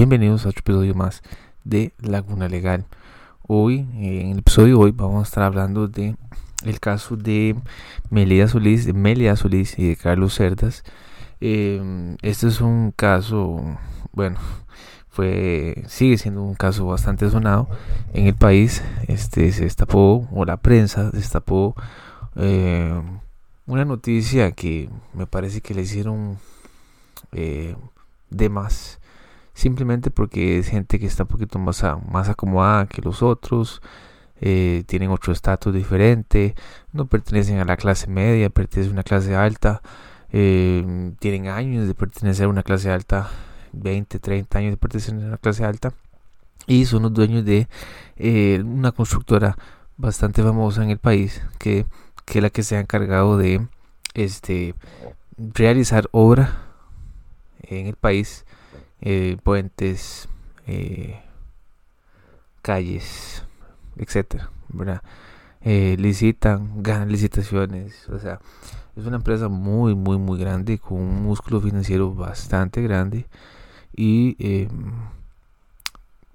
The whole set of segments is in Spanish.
bienvenidos a otro episodio más de Laguna Legal. Hoy, eh, en el episodio de hoy, vamos a estar hablando de el caso de Melia Solís, de Melia Solís y de Carlos Cerdas. Eh, este es un caso, bueno, fue sigue siendo un caso bastante sonado en el país. Este se destapó o la prensa destapó eh, una noticia que me parece que le hicieron eh, de más simplemente porque es gente que está un poquito más, más acomodada que los otros eh, tienen otro estatus diferente no pertenecen a la clase media pertenecen a una clase alta tienen años de pertenecer a una clase alta 20, 30 años de pertenecer a la clase alta y son los dueños de eh, una constructora bastante famosa en el país que, que es la que se ha encargado de este realizar obra en el país eh, puentes eh, calles etcétera ¿verdad? licitan ganan licitaciones o sea es una empresa muy muy muy grande con un músculo financiero bastante grande y em,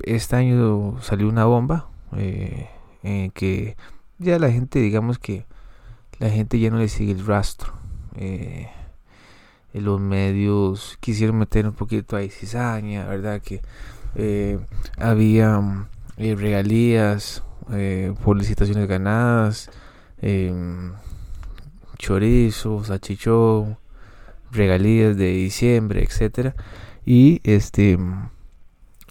este año salió una bomba eh, en que ya la gente, digamos que la gente ya no le sigue el rastro. Eh, los medios quisieron meter un poquito ahí cizaña, ¿verdad? Que eh, había regalías por licitaciones ganadas, em, chorizos, achichón, regalías de diciembre, etcétera y este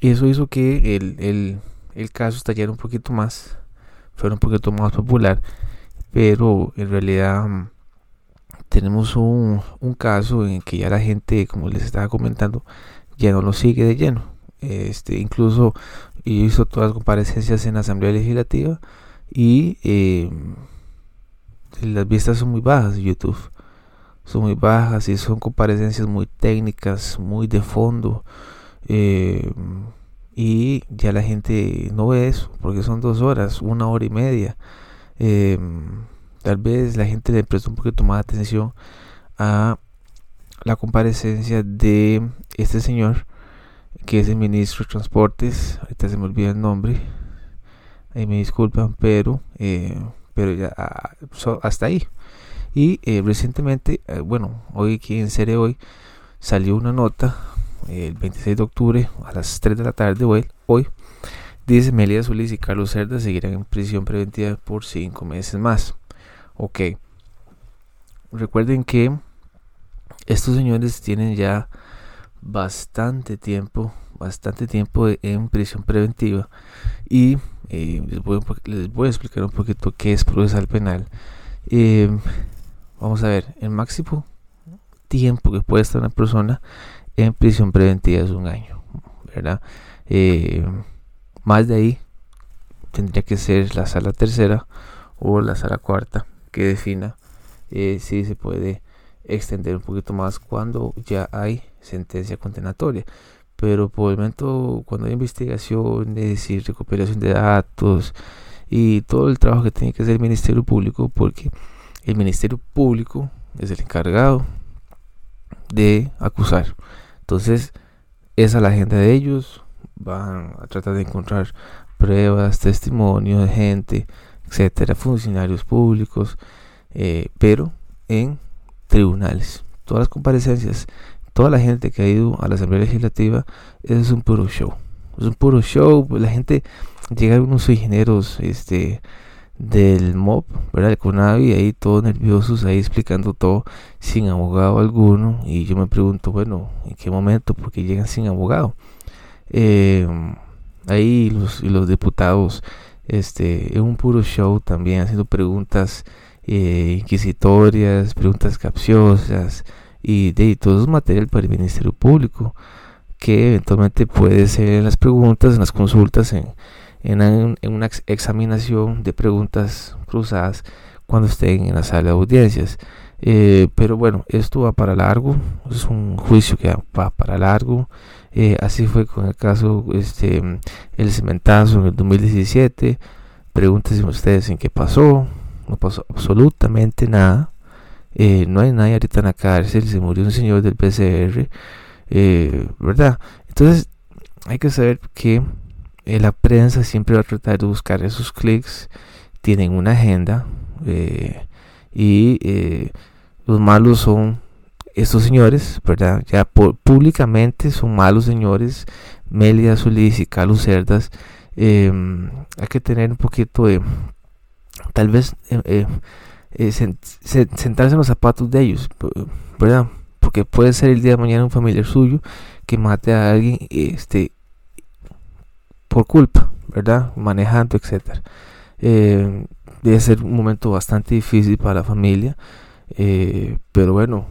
eso hizo que el, el, caso estallara un poquito más, fuera un poquito más popular, pero en realidad tenemos un, caso en que ya la gente, como les estaba comentando, ya no lo sigue de lleno. Este, incluso hizo todas las comparecencias en la Asamblea Legislativa y eh, las vistas son muy bajas de YouTube son muy bajas y son comparecencias muy técnicas, muy de fondo. Eh, y ya la gente no ve eso porque son dos horas, una hora y media. Eh, tal vez la gente le presta un poquito más atención a la comparecencia de este señor que es el ministro de Transportes. Ahorita se me olvida el nombre. Ahí me disculpan, pero, eh, pero ya ah, hasta ahí. Y eh, recientemente, eh, bueno, hoy aquí en serie hoy salió una nota el 26 de octubre a las 3 de la tarde hoy, hoy dice Melia Solís y Carlos Cerda seguirán en prisión preventiva por 5 meses más. Ok. Recuerden que estos señores tienen ya bastante tiempo, bastante tiempo en prisión preventiva y eh, les, voy, les, voy, a explicar un poquito qué es procesal penal. Eh, Vamos a ver, el máximo tiempo que puede estar una persona en prisión preventiva es un año, ¿verdad? Eh, más de ahí tendría que ser la sala tercera o la sala cuarta que defina eh, si se puede extender un poquito más cuando ya hay sentencia condenatoria. Pero por el momento, cuando hay investigaciones y recuperación de datos y todo el trabajo que tiene que hacer el Ministerio Público, porque el Ministerio Público es el encargado de acusar. Entonces, esa es la agenda de ellos. Van a tratar de encontrar pruebas, testimonios de gente, etcétera, funcionarios públicos, eh, pero en tribunales. Todas las comparecencias, toda la gente que ha ido a la Asamblea Legislativa, es un puro show. Es un puro show. La gente llega a unos ingenieros, este del MOB, ¿verdad? El CONAVI, ahí todos nerviosos, ahí explicando todo sin abogado alguno. Y yo me pregunto, bueno, ¿en qué momento? Porque llegan sin abogado. Eh, ahí los, los diputados, este, es un puro show también, haciendo preguntas eh, inquisitorias, preguntas capciosas y de todo es material para el Ministerio Público que eventualmente puede ser en las preguntas, en las consultas, en, en, una examinación de preguntas cruzadas cuando estén en la sala de audiencias. Eh, pero bueno, esto va para largo, es un juicio que va para largo. Eh, así fue con el caso, este, el cementazo en el 2017. Pregúntense ustedes en qué pasó. No pasó absolutamente nada. Eh, no hay nadie ahorita en la cárcel. Se murió un señor del PCR. ¿Verdad? Entonces, hay que saber que eh, la prensa siempre va a tratar de buscar esos clics, tienen una agenda eh, y eh, los malos son estos señores, ¿verdad? Ya públicamente son malos señores, Melia Solís y Carlos Cerdas. Em, hay que tener un poquito de, tal vez, sentarse en los zapatos de ellos, ¿verdad? Porque puede ser el día de mañana un familiar suyo que mate a alguien este, por culpa, ¿verdad? Manejando, etcétera. Debe ser un momento bastante difícil para la familia, eh, pero bueno,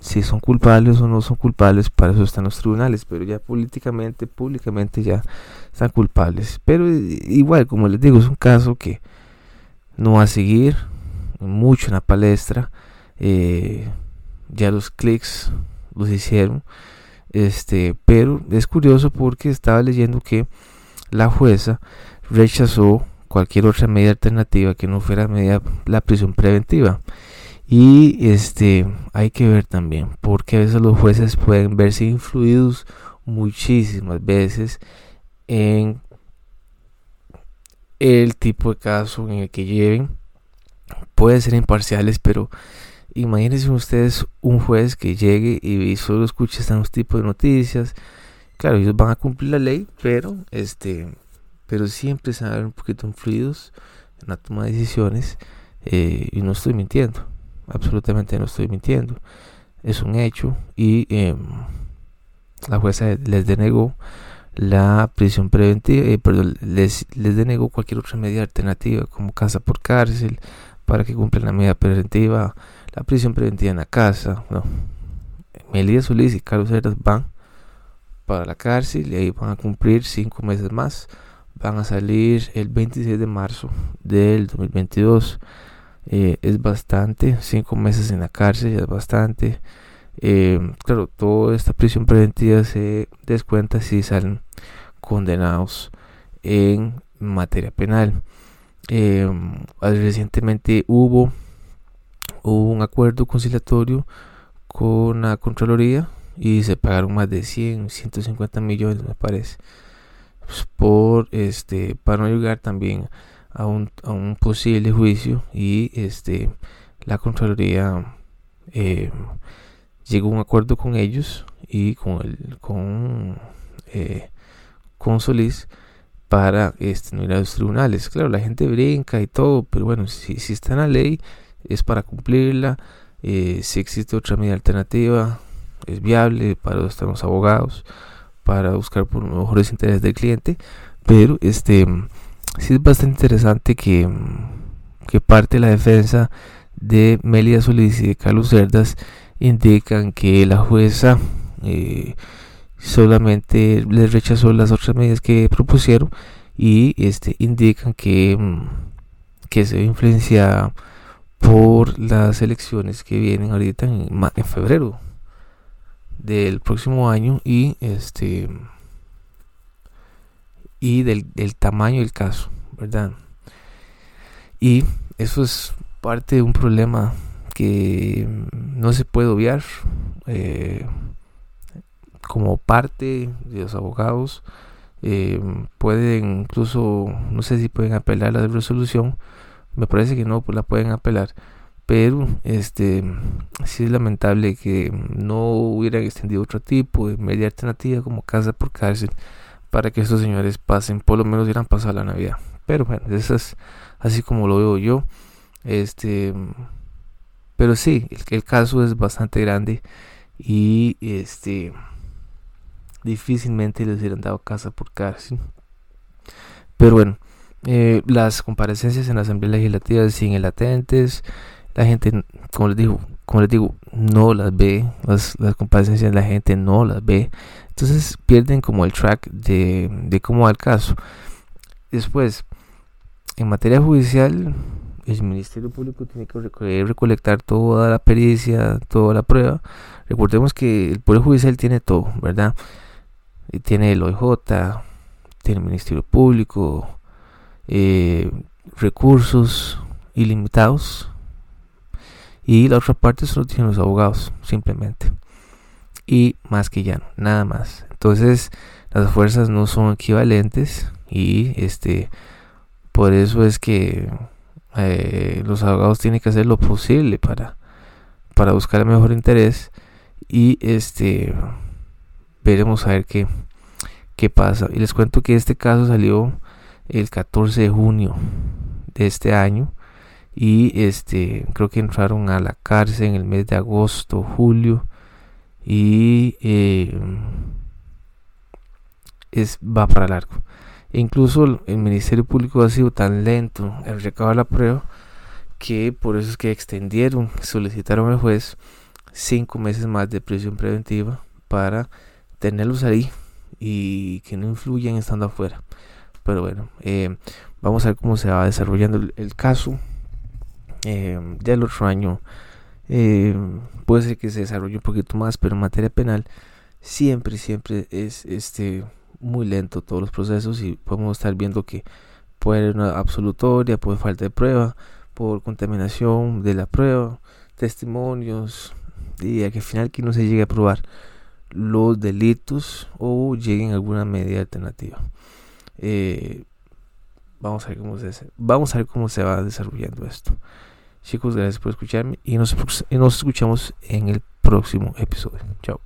si son culpables o no son culpables, para eso están los tribunales, pero ya políticamente, públicamente ya están culpables. Pero igual, como les digo, es un caso que no va a seguir mucho en la palestra. Eh, ya los clics los hicieron. Este, pero es curioso porque estaba leyendo que la jueza rechazó cualquier otra medida alternativa que no fuera la prisión preventiva. Y este hay que ver también, porque a veces los jueces pueden verse influidos muchísimas veces en el tipo de caso en el que lleven. Pueden ser imparciales, pero imagínense ustedes un juez que llegue y solo escuche estos tipos de noticias. Claro, ellos van a cumplir la ley, pero este pero siempre se un poquito influidos en la toma de decisiones eh, y no estoy mintiendo, absolutamente no estoy mintiendo, es un hecho y em, la jueza les denegó la prisión preventiva, eh, perdón, les, denegó cualquier otra medida alternativa como casa por cárcel para que cumplan la medida preventiva, la prisión preventiva en la casa, no. Solís y Carlos Heras van para la cárcel y ahí van a cumplir cinco meses más van a salir el 26 de marzo del 2022. Eh, es bastante, cinco meses en la cárcel ya es bastante. Eh, claro, toda esta prisión preventiva se descuenta si salen condenados en materia penal. Eh, recientemente hubo, hubo un acuerdo conciliatorio con la Contraloría y se pagaron más de 100, 150 millones me parece pues, por este para no llegar también a un, a un posible juicio y este la contraloría eh, llegó a un acuerdo con ellos y con el con eh, con Solís para este, no ir a los tribunales. Claro, la gente brinca y todo, pero bueno, si, está en la ley, es para cumplirla. Eh, si existe otra medida alternativa, es viable para los abogados para buscar por mejores intereses del cliente pero este sí es bastante interesante que, que parte de la defensa de Melia Solís y de Carlos Cerdas indican que la jueza eh, solamente les rechazó las otras medidas que propusieron y este indican que, que se ve influenciada por las elecciones que vienen ahorita en febrero del próximo año y este y del, tamaño del caso, ¿verdad? Y eso es parte de un problema que no se puede obviar eh, como parte de los abogados eh, pueden incluso no sé si pueden apelar la resolución me parece que no pues la pueden apelar pero este sí es lamentable que no hubieran extendido otro tipo de media alternativa como casa por cárcel para que estos señores pasen, por lo menos hubieran pasado la Navidad. Pero bueno, eso es así como lo veo yo. Este, pero sí, el, el caso es bastante grande y este difícilmente les hubieran dado casa por cárcel. Pero bueno, eh, las comparecencias en la Asamblea Legislativa siguen latentes la gente, como les digo, como les digo, no las ve, las, las comparecencias la gente no las ve, entonces pierden como el track de, de cómo va el caso. Después, en materia judicial, el Ministerio Público tiene que recolectar toda la pericia, toda la prueba. Recordemos que el Poder Judicial tiene todo, ¿verdad? Y tiene el OIJ, tiene el Ministerio Público, eh, recursos ilimitados y la otra parte solo tienen los abogados, simplemente. Y más que ya no, nada más. Entonces, las fuerzas no son equivalentes y este por eso es que eh, los abogados tienen que hacer lo posible para para buscar el mejor interés y este veremos a ver qué qué pasa y les cuento que este caso salió el 14 de junio de este año y este creo que entraron a la cárcel en el mes de agosto julio y eh, es va para largo. E incluso el ministerio público ha sido tan lento en recabar la prueba que por eso es que extendieron solicitaron al juez cinco meses más de prisión preventiva para tenerlos ahí y que no influyan estando afuera. Pero bueno eh, vamos a ver cómo se va desarrollando el caso eh, ya el otro año eh, puede ser que se desarrolle un poquito más, pero en materia penal siempre, siempre es este muy lento todos los procesos y podemos estar viendo que puede haber una absolutoria, puede falta de prueba, por contaminación de la prueba, testimonios, y a que al final que no se llegue a probar los delitos o lleguen a alguna medida alternativa. Eh, vamos a ver cómo se vamos a ver cómo se va desarrollando esto. Chicos, gracias por escucharme y nos, escuchamos en el próximo episodio. Chao.